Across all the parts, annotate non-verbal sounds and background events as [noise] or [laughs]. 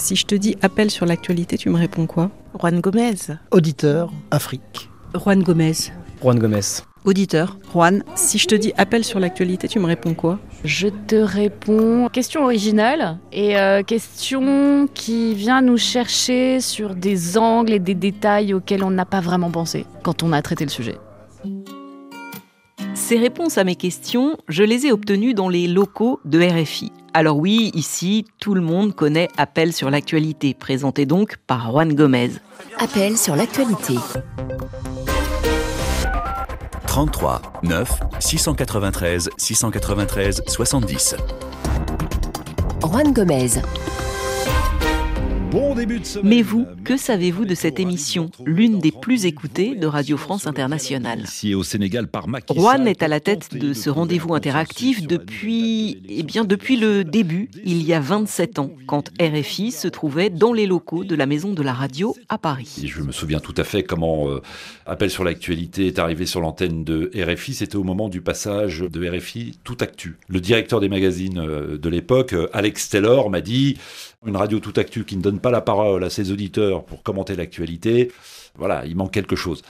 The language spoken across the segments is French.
Si je te dis appel sur l'actualité, tu me réponds quoi? Juan Gomez. Auditeur, Afrique. Juan Gomez. Juan Gomez. Auditeur. Juan. Si je te dis appel sur l'actualité, tu me réponds quoi? Je te réponds question originale et euh, question qui vient nous chercher sur des angles et des détails auxquels on n'a pas vraiment pensé quand on a traité le sujet. Ces réponses à mes questions, je les ai obtenues dans les locaux de RFI. Alors oui, ici, tout le monde connaît Appel sur l'actualité, présenté donc par Juan Gomez. Appel sur l'actualité. 33 9 693 693 70. Juan Gomez. Bon début de semaine. Mais vous, que savez-vous de cette émission, l'une des plus écoutées de Radio France Internationale Ici au Sénégal par Macky Juan est à la tête de ce rendez-vous interactif depuis, eh bien, depuis le début, il y a 27 ans, quand RFI se trouvait dans les locaux de la Maison de la Radio à Paris. Et Je me souviens tout à fait comment euh, Appel sur l'actualité est arrivé sur l'antenne de RFI. C'était au moment du passage de RFI Tout Actu. Le directeur des magazines euh, de l'époque, euh, Alex Taylor, m'a dit une radio Tout Actu qui ne donne pas la parole à ses auditeurs pour commenter l'actualité. Voilà, il manque quelque chose.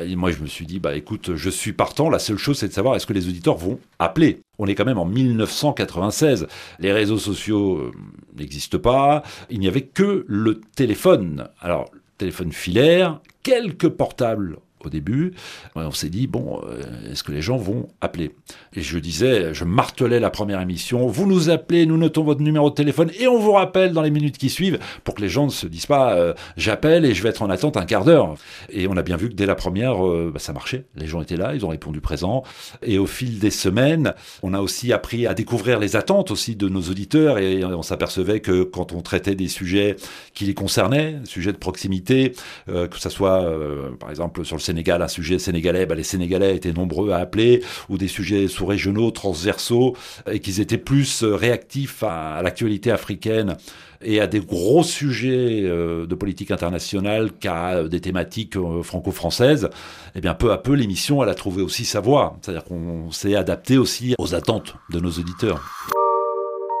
Et moi, je me suis dit, bah écoute, je suis partant. La seule chose, c'est de savoir est-ce que les auditeurs vont appeler. On est quand même en 1996. Les réseaux sociaux euh, n'existent pas. Il n'y avait que le téléphone. Alors, téléphone filaire, quelques portables au début. Ouais, On s'est dit, bon, euh, est-ce que les gens vont appeler? Et je disais, je martelais la première émission, vous nous appelez, nous notons votre numéro de téléphone et on vous rappelle dans les minutes qui suivent pour que les gens ne se disent pas, euh, j'appelle et je vais être en attente un quart d'heure. Et on a bien vu que dès la première, euh, bah, ça marchait. Les gens étaient là, ils ont répondu présent. Et au fil des semaines, on a aussi appris à découvrir les attentes aussi de nos auditeurs et on s'apercevait que quand on traitait des sujets qui les concernaient, sujets de proximité, euh, que ça soit euh, par exemple sur le Sénégal, un sujet sénégalais, bah, les Sénégalais étaient nombreux à appeler, ou des sujets sous-régionaux, transversaux, et qu'ils étaient plus euh, réactifs à, l'actualité africaine et à des gros sujets euh, de politique internationale qu'à euh, des thématiques franco-françaises, eh bien peu à peu l'émission a trouvé aussi sa voie, c'est-à-dire qu'on s'est adapté aussi aux attentes de nos auditeurs.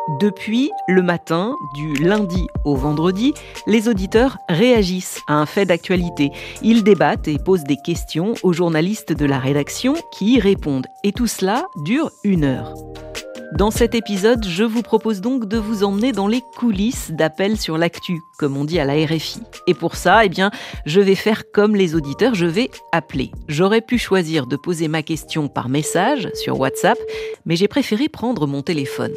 Depuis le matin, du lundi au vendredi, les auditeurs réagissent à un fait d'actualité. Ils débattent et posent des questions aux journalistes de la rédaction qui y répondent. Et tout cela dure une heure. Dans cet épisode, je vous propose donc de vous emmener dans les coulisses d'appels sur l'actu, comme on dit à la RFI. Et pour ça, eh bien, je vais faire comme les auditeurs, je vais appeler. J'aurais pu choisir de poser ma question par message sur WhatsApp, mais j'ai préféré prendre mon téléphone.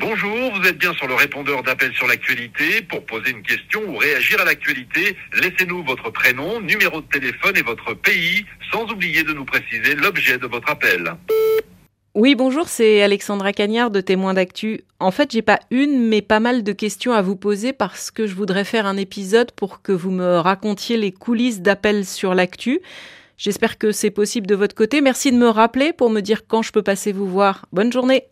Bonjour, vous êtes bien sur le répondeur d'appel sur l'actualité. Pour poser une question ou réagir à l'actualité, laissez-nous votre prénom, numéro de téléphone et votre pays, sans oublier de nous préciser l'objet de votre appel. Oui, bonjour, c'est Alexandra Cagnard de Témoins d'actu. En fait, j'ai pas une, mais pas mal de questions à vous poser parce que je voudrais faire un épisode pour que vous me racontiez les coulisses d'appels sur l'actu. J'espère que c'est possible de votre côté. Merci de me rappeler pour me dire quand je peux passer vous voir. Bonne journée.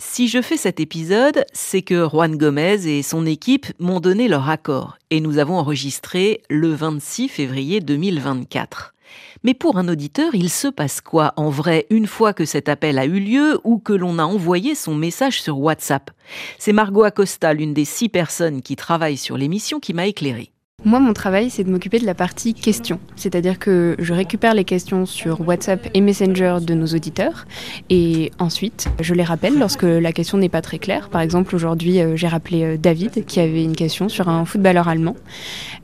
Si je fais cet épisode, c'est que Juan Gomez et son équipe m'ont donné leur accord et nous avons enregistré le 26 février 2024. Mais pour un auditeur, il se passe quoi en vrai une fois que cet appel a eu lieu ou que l'on a envoyé son message sur WhatsApp? C'est Margot Acosta, l'une des six personnes qui travaillent sur l'émission, qui m'a éclairée. Moi, mon travail, c'est de m'occuper de la partie questions. C'est-à-dire que je récupère les questions sur WhatsApp et Messenger de nos auditeurs. Et ensuite, je les rappelle lorsque la question n'est pas très claire. Par exemple, aujourd'hui, euh, j'ai rappelé euh, David qui avait une question sur un footballeur allemand.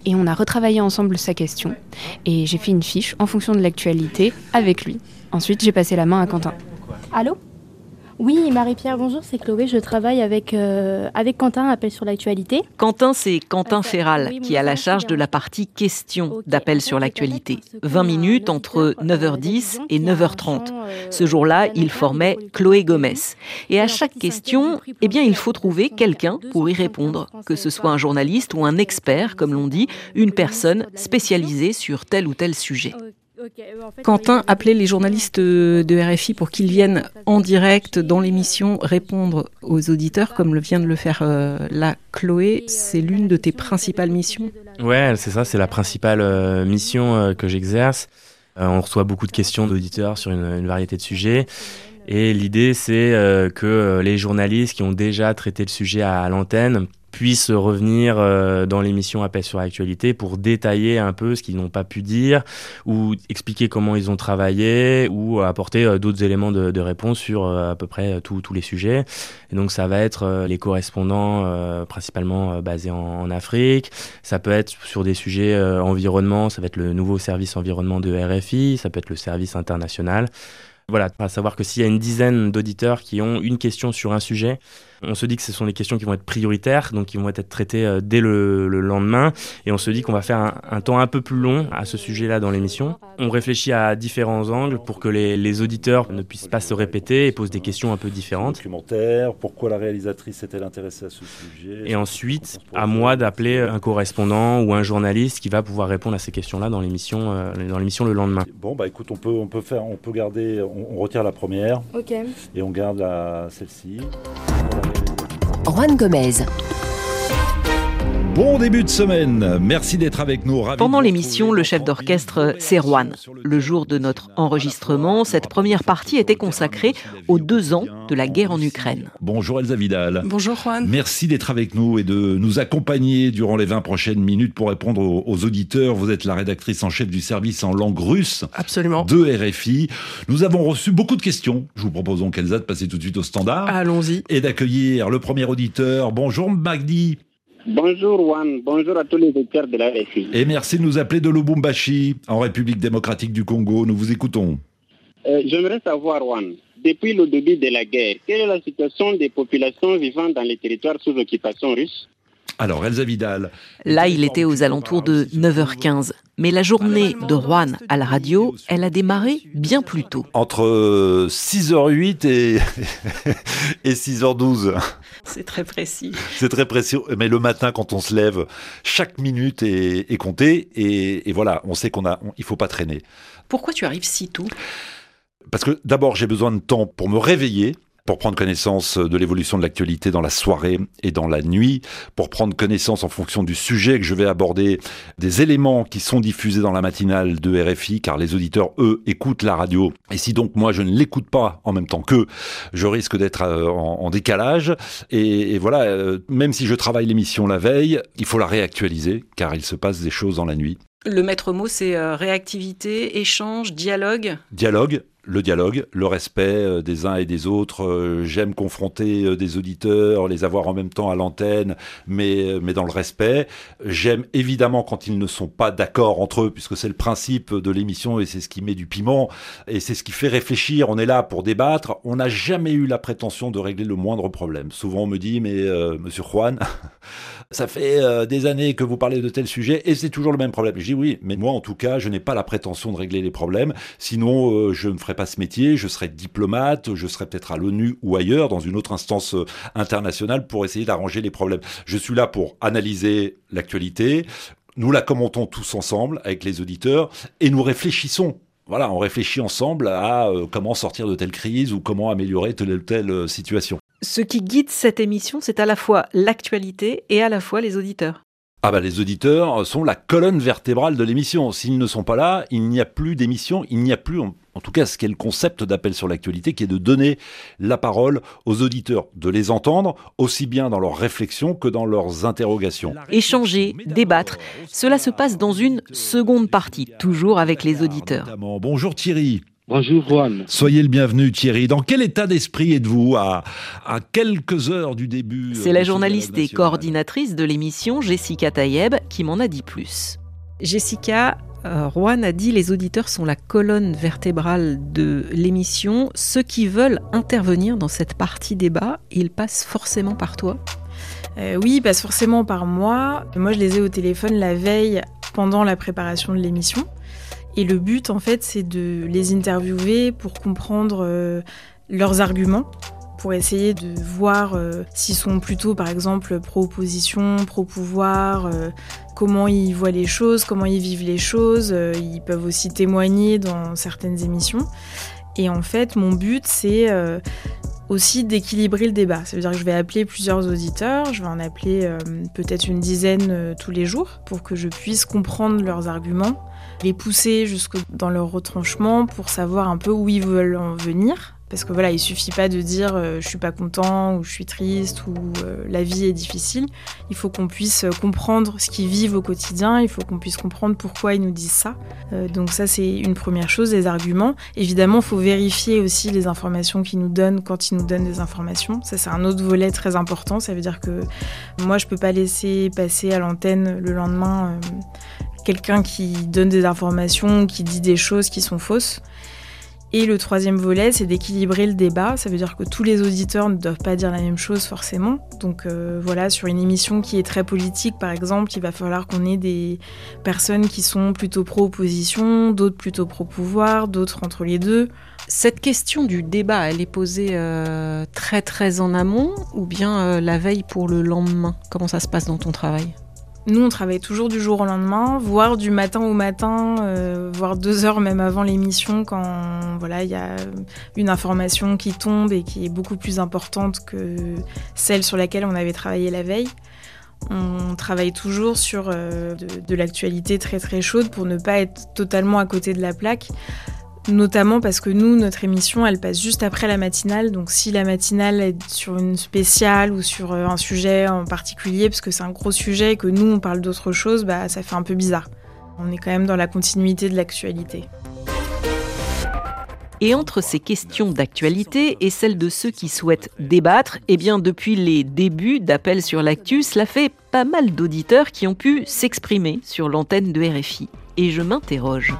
Et on a retravaillé ensemble sa question. Et j'ai fait une fiche en fonction de l'actualité avec lui. Ensuite, j'ai passé la main à Quentin. Allô? Oui, Marie-Pierre, bonjour, c'est Chloé. Je travaille avec, euh, avec Quentin, appel sur l'actualité. Quentin, c'est Quentin Ferral qui a la charge de la partie questions d'appel sur l'actualité. 20 minutes entre 9h10 et 9h30. Ce jour-là, il formait Chloé Gomez. Et à chaque question, eh bien, il faut trouver quelqu'un pour y répondre, que ce soit un journaliste ou un expert, comme l'on dit, une personne spécialisée sur tel ou tel sujet. Quentin appelait les journalistes de RFI pour qu'ils viennent en direct dans l'émission répondre aux auditeurs, comme le vient de le faire euh, là Chloé. C'est l'une de tes principales missions Ouais, c'est ça, c'est la principale euh, mission euh, que j'exerce. Euh, on reçoit beaucoup de questions d'auditeurs sur une, une variété de sujets. Et l'idée, c'est euh, que les journalistes qui ont déjà traité le sujet à l'antenne puissent revenir euh, dans l'émission Appel sur l'actualité pour détailler un peu ce qu'ils n'ont pas pu dire ou expliquer comment ils ont travaillé ou apporter euh, d'autres éléments de, de, réponse sur euh, à peu près tous les sujets. Et donc ça va être les correspondants principalement basés en, en, Afrique. Ça peut être sur des sujets environnement, ça va être le nouveau service environnement de RFI, ça peut être le service international. Voilà, à savoir que s'il y a une dizaine d'auditeurs qui ont une question sur un sujet, on se dit que ce sont des questions qui vont être prioritaires, donc qui vont être traitées euh, dès le, lendemain. Et on se dit qu'on va faire un, temps un peu plus long à ce sujet-là dans l'émission. On réfléchit à différents angles pour que les, auditeurs ne puissent pas se répéter et posent des questions un peu différentes. Documentaire, pourquoi la réalisatrice est-elle intéressée à ce sujet? Et ensuite, à moi d'appeler un correspondant ou un journaliste qui va pouvoir répondre à ces questions-là dans l'émission, euh, dans l'émission le lendemain. Bon, bah écoute, on peut, on peut faire, on peut garder, on, retire la première. Ok. Et on garde celle-ci. Juan Gomez. Bon début de semaine, merci d'être avec nous. Pendant l'émission, le chef d'orchestre, c'est Juan. Le jour de notre enregistrement, cette première partie était consacrée aux deux ans de la guerre en Ukraine. Bonjour Elsa Vidal. Bonjour Juan. Merci d'être avec nous et de nous accompagner durant les 20 prochaines minutes pour répondre aux, auditeurs. Vous êtes la rédactrice en chef du service en langue russe Absolument. de RFI. Nous avons reçu beaucoup de questions. Je vous propose donc Elsa de passer tout de suite au standard. Allons-y. Et d'accueillir le premier auditeur. Bonjour Magdi. Bonjour Juan, bonjour à tous les auditeurs de la RFI. Et merci de nous appeler de Lubumbashi, en République démocratique du Congo. Nous vous écoutons. Euh, j'aimerais savoir, Juan, depuis le début de la guerre, quelle est la situation des populations vivant dans les territoires sous occupation russe? Alors, Elsa Vidal. Là, il était aux alentours de 9h15. Mais la journée de Juan à la radio, elle a démarré bien plus tôt. Entre 6h08 et, [laughs] et 6h12. C'est très précis. C'est très précis. Mais le matin, quand on se lève, chaque minute est, comptée. Et, voilà, on sait qu'on a, il faut pas traîner. Pourquoi tu arrives si tôt? Parce que d'abord, j'ai besoin de temps pour me réveiller pour prendre connaissance de l'évolution de l'actualité dans la soirée et dans la nuit, pour prendre connaissance en fonction du sujet que je vais aborder, des éléments qui sont diffusés dans la matinale de RFI, car les auditeurs, eux, écoutent la radio. Et si donc moi je ne l'écoute pas en même temps qu'eux, je risque d'être euh, en, décalage. Et, voilà, euh, même si je travaille l'émission la veille, il faut la réactualiser, car il se passe des choses dans la nuit. Le maître mot, c'est euh, réactivité, échange, dialogue. Dialogue, le dialogue, le respect euh, des uns et des autres. Euh, j'aime confronter euh, des auditeurs, les avoir en même temps à l'antenne, mais, mais dans le respect. J'aime évidemment quand ils ne sont pas d'accord entre eux, puisque c'est le principe de l'émission et c'est ce qui met du piment et c'est ce qui fait réfléchir. On est là pour débattre. On n'a jamais eu la prétention de régler le moindre problème. Souvent on me dit, mais monsieur Juan, [laughs] ça fait des années que vous parlez de tel sujet et c'est toujours le même problème. Je dis oui, mais moi en tout cas, je n'ai pas la prétention de régler les problèmes. Sinon, je ne ferai pas ce métier, je serais diplomate, je serais peut-être à l'ONU ou ailleurs, dans une autre instance euh, internationale, pour essayer d'arranger les problèmes. Je suis là pour analyser l'actualité, nous la commentons tous ensemble avec les auditeurs et nous réfléchissons voilà, on réfléchit ensemble à euh, comment sortir de telle crise ou comment améliorer telle ou telle euh, situation. Ce qui guide cette émission, c'est à la fois l'actualité et à la fois les auditeurs. Ah bah les auditeurs sont la colonne vertébrale de l'émission. S'ils ne sont pas là, il n'y a plus d'émission, il n'y a plus, en, tout cas ce qu'est le concept d'appel sur l'actualité, qui est de donner la parole aux auditeurs, de les entendre aussi bien dans leurs réflexions que dans leurs interrogations. Échanger, débattre, cela se passe dans une seconde partie, toujours avec les auditeurs. Bonjour Thierry. Bonjour Juan. Soyez le bienvenu Thierry. Dans quel état d'esprit êtes-vous à, à quelques heures du début C'est la journaliste et coordinatrice de l'émission Jessica Tayeb qui m'en a dit plus. Jessica, euh, Juan a dit les auditeurs sont la colonne vertébrale de l'émission. Ceux qui veulent intervenir dans cette partie débat, ils passent forcément par toi euh, Oui, ils passent forcément par moi. Moi, je les ai au téléphone la veille pendant la préparation de l'émission. Et le but, en fait, c'est de les interviewer pour comprendre euh, leurs arguments, pour essayer de voir euh, s'ils sont plutôt, par exemple, pro-opposition, pro-pouvoir, euh, comment ils voient les choses, comment ils vivent les choses. ils peuvent aussi témoigner dans certaines émissions. Et en fait, mon but, c'est aussi d'équilibrer le débat. Ça veut dire que je vais appeler plusieurs auditeurs, je vais en appeler peut-être une dizaine tous les jours pour que je puisse comprendre leurs arguments les pousser jusque dans leur retranchement pour savoir un peu où ils veulent en venir. Parce que voilà, il suffit pas de dire euh, je suis pas content ou je suis triste ou euh, la vie est difficile. Il faut qu'on puisse comprendre ce qu'ils vivent au quotidien. Il faut qu'on puisse comprendre pourquoi ils nous disent ça. Euh, donc ça c'est une première chose, les arguments. Évidemment, il faut vérifier aussi les informations qu'ils nous donnent quand ils nous donnent des informations. Ça c'est un autre volet très important. Ça veut dire que moi je peux pas laisser passer à l'antenne le lendemain quelqu'un qui donne des informations, qui dit des choses qui sont fausses. Et le troisième volet, c'est d'équilibrer le débat. Ça veut dire que tous les auditeurs ne doivent pas dire la même chose forcément. Donc euh, voilà, sur une émission qui est très politique, par exemple, il va falloir qu'on ait des personnes qui sont plutôt pro-opposition, d'autres plutôt pro-pouvoir, d'autres entre les deux. Cette question du débat, elle est posée euh, très très en amont ou bien euh, la veille pour le lendemain? Comment ça se passe dans ton travail? Nous, on travaille toujours du jour au lendemain, voire du matin au matin, euh, voire deux heures même avant l'émission, quand voilà il y a une information qui tombe et qui est beaucoup plus importante que celle sur laquelle on avait travaillé la veille. On travaille toujours sur euh, de, de l'actualité très très chaude pour ne pas être totalement à côté de la plaque notamment parce que nous, notre émission, elle passe juste après la matinale. Donc si la matinale est sur une spéciale ou sur euh, un sujet en particulier, parce que c'est un gros sujet et que nous, on parle d'autre chose, bah, ça fait un peu bizarre. On est quand même dans la continuité de l'actualité. Et entre ces questions d'actualité et celles de ceux qui souhaitent débattre, eh bien depuis les débuts d'Appel sur l'actu, cela fait pas mal d'auditeurs qui ont pu s'exprimer sur l'antenne de RFI. Et je m'interroge.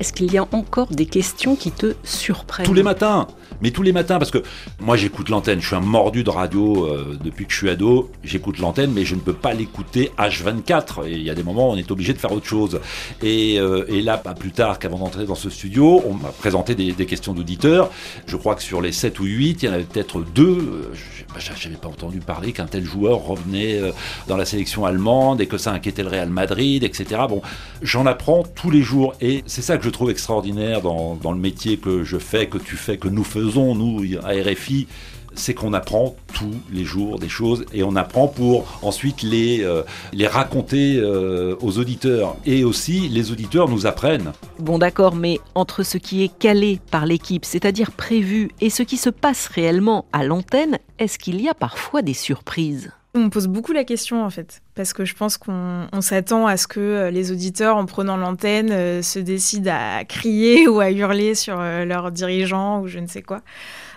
Est-ce qu'il y a encore des questions qui te surprennent Tous les matins mais tous les matins, parce que moi j'écoute l'antenne, je suis un mordu de radio euh, depuis que je suis ado, j'écoute l'antenne, mais je ne peux pas l'écouter H24. Et il y a des moments où on est obligé de faire autre chose. Et, euh, et là, pas plus tard qu'avant d'entrer dans ce studio, on m'a présenté des, des questions d'auditeurs. Je crois que sur les 7 ou 8, il y en avait peut-être deux. Euh, je n'avais pas entendu parler qu'un tel joueur revenait dans la sélection allemande et que ça inquiétait le Real Madrid, etc. Bon, j'en apprends tous les jours. Et c'est ça que je trouve extraordinaire dans, le métier que je fais, que tu fais, que nous faisons nous, à RFI, c'est qu'on apprend tous les jours des choses et on apprend pour ensuite les, euh, raconter euh, aux auditeurs. Et aussi, les auditeurs nous apprennent. Bon d'accord, mais entre ce qui est calé par l'équipe, c'est-à-dire prévu, et ce qui se passe réellement à l'antenne, est-ce qu'il y a parfois des surprises? On pose beaucoup la question en fait, parce que je pense qu'on s'attend à ce que euh, les auditeurs, en prenant l'antenne, euh, se décident à crier [laughs] ou à hurler sur euh, leurs dirigeants ou je ne sais quoi.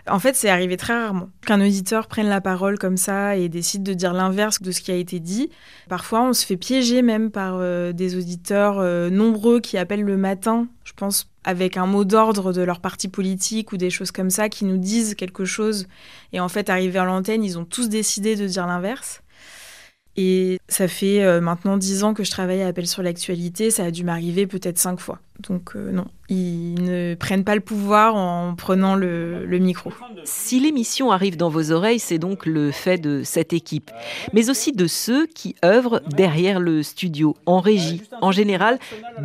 En fait, c'est arrivé très rarement qu'un auditeur prenne la parole comme ça et décide de dire l'inverse de ce qui a été dit. Parfois, on se fait piéger même par des auditeurs nombreux qui appellent le matin, je pense avec un mot d'ordre de leur parti politique ou des choses comme ça qui nous disent quelque chose. Et en fait, arrivé à l'antenne, ils ont tous décidé de dire l'inverse. Et ça fait euh, maintenant dix ans que je travaille à Appel sur l'actualité, ça a dû m'arriver peut-être cinq fois. Donc euh, non, ils ne prennent pas le pouvoir en prenant le, micro. Si l'émission arrive dans vos oreilles, c'est donc le fait de cette équipe, mais aussi de ceux qui œuvrent derrière le studio, en régie. En général,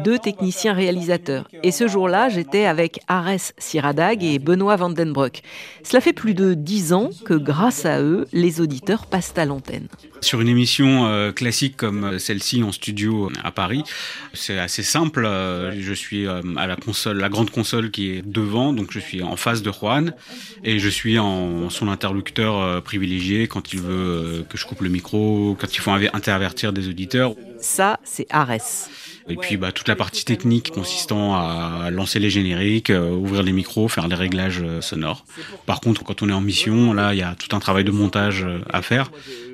deux techniciens réalisateurs. Et ce jour-là, j'étais avec Ares Siradag et Benoît Vandenbroek. Cela fait plus de dix ans que grâce à eux, les auditeurs passent à l'antenne. Sur une émission euh, classique comme celle-ci en studio à Paris, c'est assez simple. je suis suis euh, à la console, la grande console qui est devant, donc je suis en face de Juan et je suis en son interlocuteur euh, privilégié quand il veut euh, que je coupe le micro, quand il faut intervertir des auditeurs. Ça, c'est Ares. Et puis bah, toute la partie technique consistant à lancer les génériques, ouvrir les micros, faire les réglages sonores. Par contre, quand on est en mission, là, il y a tout un travail de montage à faire.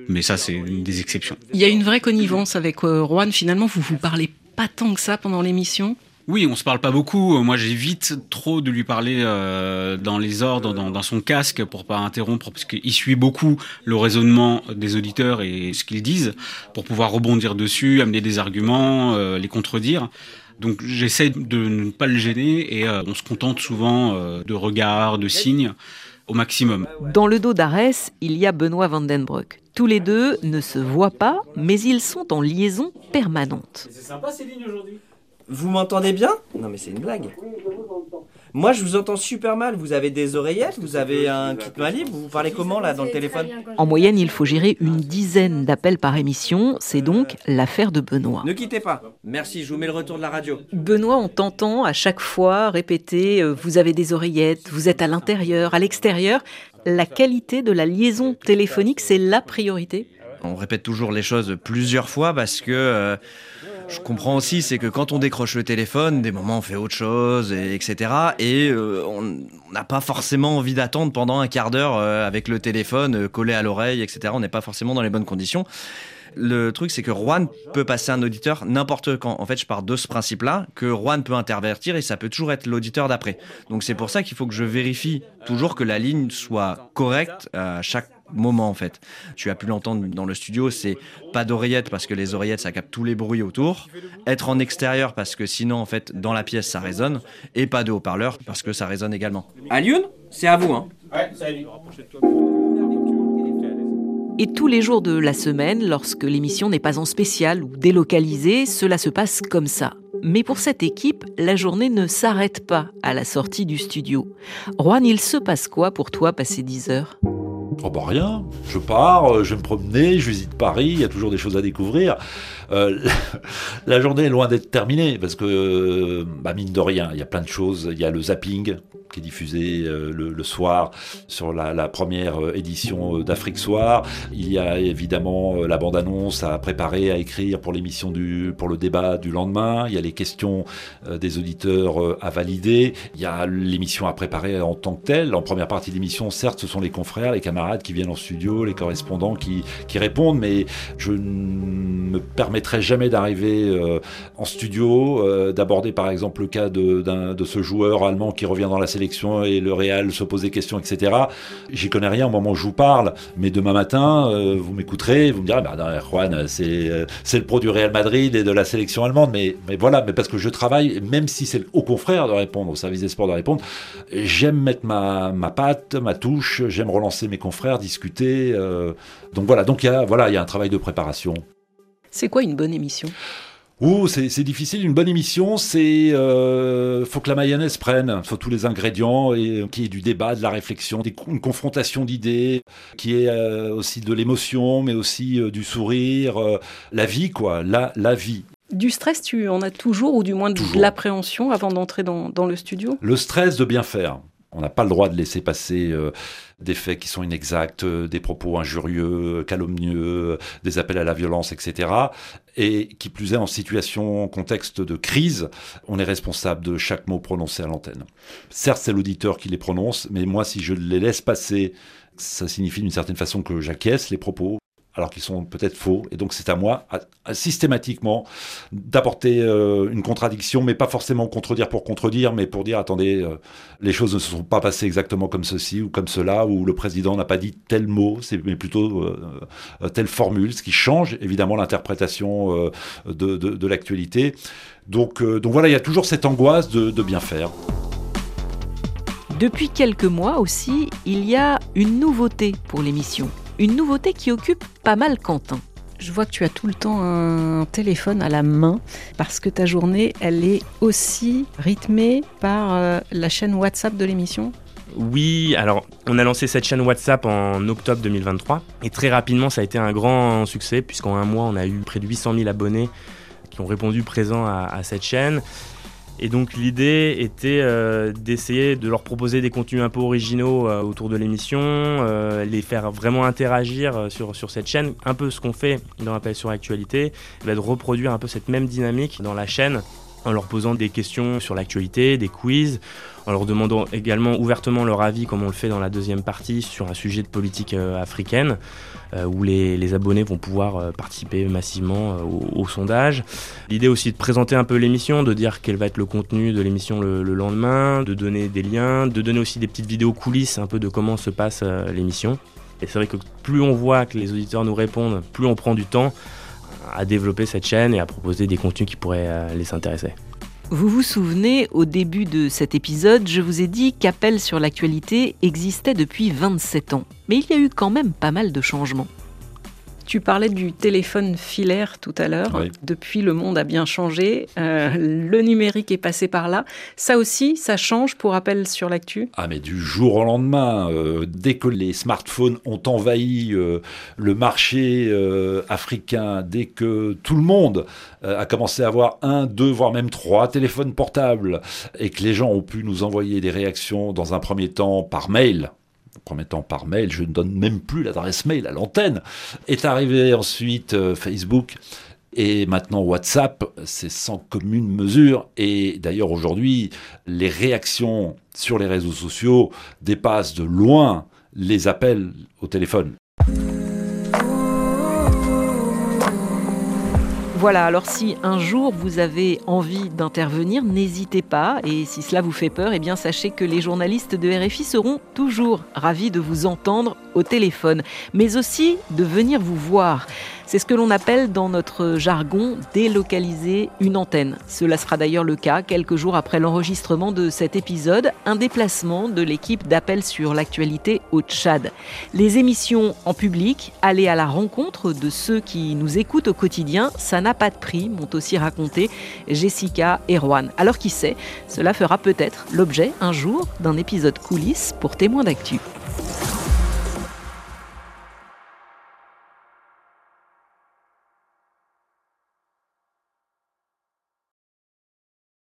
Mais ça, c'est une des exceptions. Il y a une vraie connivence avec Juan. Finalement, vous vous parlez pas tant que ça pendant l'émission oui, on se parle pas beaucoup. Moi, j'évite trop de lui parler euh, dans les ordres, dans, son casque, pour pas interrompre, parce qu'il suit beaucoup le raisonnement des auditeurs et ce qu'ils disent, pour pouvoir rebondir dessus, amener des arguments, euh, les contredire. Donc, j'essaie de ne pas le gêner et euh, on se contente souvent de regards, de signes au maximum. Dans le dos d'Arès, il y a Benoît Vandenbroek. Tous les deux ne se voient pas, mais ils sont en liaison permanente. C'est sympa ces lignes aujourd'hui? Vous m'entendez bien? Non mais c'est une blague. Moi, je vous entends super mal. Vous avez des oreillettes, vous avez un kit main libre, vous parlez comment là dans le téléphone En moyenne, il faut gérer une dizaine d'appels par émission. C'est donc l'affaire de Benoît. Ne quittez pas. Merci, je vous mets le retour de la radio. Benoît, on t'entend à chaque fois répéter euh, vous avez des oreillettes, vous êtes à l'intérieur, à l'extérieur. La qualité de la liaison téléphonique, c'est la priorité. On répète toujours les choses plusieurs fois parce que euh, je comprends aussi, c'est que quand on décroche le téléphone, des moments on fait autre chose, et, etc. Et euh, on n'a pas forcément envie d'attendre pendant un quart d'heure euh, avec le téléphone euh, collé à l'oreille, etc. On n'est pas forcément dans les bonnes conditions. Le truc, c'est que Juan peut passer un auditeur n'importe quand. En fait, je pars de ce principe-là, que Juan peut intervertir et ça peut toujours être l'auditeur d'après. Donc c'est pour ça qu'il faut que je vérifie toujours que la ligne soit correcte à chaque moment en fait. Tu as pu l'entendre dans le studio, c'est pas d'oreillettes parce que les oreillettes ça capte tous les bruits autour, être en extérieur parce que sinon en fait dans la pièce ça résonne et pas de haut-parleur parce que ça résonne également. Alioun, c'est à vous hein. Ouais, salut. Et tous les jours de la semaine, lorsque l'émission n'est pas en spécial ou délocalisée, cela se passe comme ça. Mais pour cette équipe, la journée ne s'arrête pas à la sortie du studio. Juan, il se passe quoi pour toi passer 10 heures? Oh bah rien, je pars, euh, je vais me promener, je visite Paris, il y a toujours des choses à découvrir. Euh, [laughs] la journée est loin d'être terminée parce que, euh, bah mine de rien, il y a plein de choses. Il y a le zapping qui est diffusé euh, le, soir sur la, première édition d'Afrique Soir. Il y a évidemment la bande-annonce à préparer, à écrire pour l'émission du, pour le débat du lendemain. Il y a les questions des auditeurs à valider. Il y a l'émission à préparer en tant que telle. En première partie de l'émission, certes, ce sont les confrères, les camarades qui viennent en studio, les correspondants qui, qui répondent, mais je ne me permettrai jamais d'arriver euh, en studio, euh, d'aborder par exemple le cas de, ce joueur allemand qui revient dans la sélection et le Real se pose des questions, etc. J'y connais rien au moment où je vous parle, mais demain matin, euh, vous m'écouterez, vous me direz, bah, Juan, c'est le pro du Real Madrid et de la sélection allemande, mais, voilà, mais parce que je travaille, même si c'est au confrère de répondre, au service des sports de répondre, j'aime mettre ma, ma patte, ma touche, j'aime relancer mes confrères, discuter. donc voilà, donc il voilà, il y a un travail de préparation. C'est quoi une bonne émission? Ouh, c'est difficile. Une bonne émission, c'est euh, faut que la mayonnaise prenne, faut tous les ingrédients et qu'il y ait du débat, de la réflexion, des, une confrontation d'idées, qui est euh, aussi de l'émotion, mais aussi euh, du sourire, euh, la vie quoi, la la vie. Du stress, tu en as toujours, ou du moins de l'appréhension avant d'entrer dans, dans le studio? Le stress de bien faire. On n'a pas le droit de laisser passer euh, des faits qui sont inexacts, euh, des propos injurieux, calomnieux, des appels à la violence, etc. Et qui plus est, en situation, en contexte de crise, on est responsable de chaque mot prononcé à l'antenne. Certes, c'est l'auditeur qui les prononce, mais moi, si je les laisse passer, ça signifie d'une certaine façon que j'acquiesce les propos, alors qu'ils sont peut-être faux. Et donc c'est à moi, systématiquement, d'apporter euh, une contradiction, mais pas forcément contredire pour contredire, mais pour dire, attendez, euh, les choses ne se sont pas passées exactement comme ceci ou comme cela, ou le président n'a pas dit tel mot, mais plutôt euh, telle formule, ce qui change évidemment l'interprétation de, l'actualité. Donc, donc voilà, il y a toujours cette angoisse de bien faire. Depuis quelques mois aussi, il y a une nouveauté pour l'émission une nouveauté qui occupe pas mal Quentin. Je vois que tu as tout le temps un téléphone à la main parce que ta journée, elle est aussi rythmée par euh, la chaîne WhatsApp de l'émission. Oui, alors on a lancé cette chaîne WhatsApp en octobre 2023 et très rapidement ça a été un grand succès puisqu'en un mois on a eu près de 800 000 abonnés qui ont répondu présents à, à cette chaîne. Et donc l'idée était euh, d'essayer de leur proposer des contenus un peu originaux euh, autour de l'émission, euh, les faire vraiment interagir sur, cette chaîne, un peu ce qu'on fait dans Appel sur l'actualité, de reproduire un peu cette même dynamique dans la chaîne en leur posant des questions sur l'actualité, des quiz, en leur demandant également ouvertement leur avis, comme on le fait dans la deuxième partie, sur un sujet de politique africaine, où les, abonnés vont pouvoir euh, participer massivement au, au, sondage. L'idée aussi de présenter un peu l'émission, de dire quel va être le contenu de l'émission le, le, lendemain, de donner des liens, de donner aussi des petites vidéos coulisses un peu de comment se passe l'émission. Et c'est vrai que plus on voit que les auditeurs nous répondent, plus on prend du temps à développer cette chaîne et à proposer des contenus qui pourraient les intéresser. Vous vous souvenez, au début de cet épisode, je vous ai dit qu'Appel sur l'actualité existait depuis 27 ans. Mais il y a eu quand même pas mal de changements. Tu parlais du téléphone filaire tout à l'heure. Oui. Depuis, le monde a bien changé. Euh, le numérique est passé par là. Ça aussi, ça change pour rappel sur l'actu? Ah mais du jour au lendemain, euh, dès que les smartphones ont envahi euh, le marché africain, dès que tout le monde a commencé à avoir un, deux, voire même trois téléphones portables, et que les gens ont pu nous envoyer des réactions dans un premier temps par mail, temps par mail, je ne donne même plus l'adresse mail à l'antenne, est arrivé ensuite euh, Facebook. Et maintenant WhatsApp, c'est sans commune mesure. Et d'ailleurs aujourd'hui, les réactions sur les réseaux sociaux dépassent de loin les appels au téléphone. Voilà, alors si un jour vous avez envie d'intervenir, n'hésitez pas. Et si cela vous fait peur, eh bien sachez que les journalistes de RFI seront toujours ravis de vous entendre au téléphone, mais aussi de venir vous voir. C'est ce que l'on appelle dans notre jargon délocaliser une antenne. Cela sera d'ailleurs le cas quelques jours après l'enregistrement de cet épisode, un déplacement de l'équipe d'appel sur l'actualité au Tchad. Les émissions en public, aller à la rencontre de ceux qui nous écoutent au quotidien, ça n'a pas de prix, m'ont aussi raconté Jessica et Rouen. Alors qui sait, cela fera peut-être l'objet un jour d'un épisode coulisses pour témoins d'actu.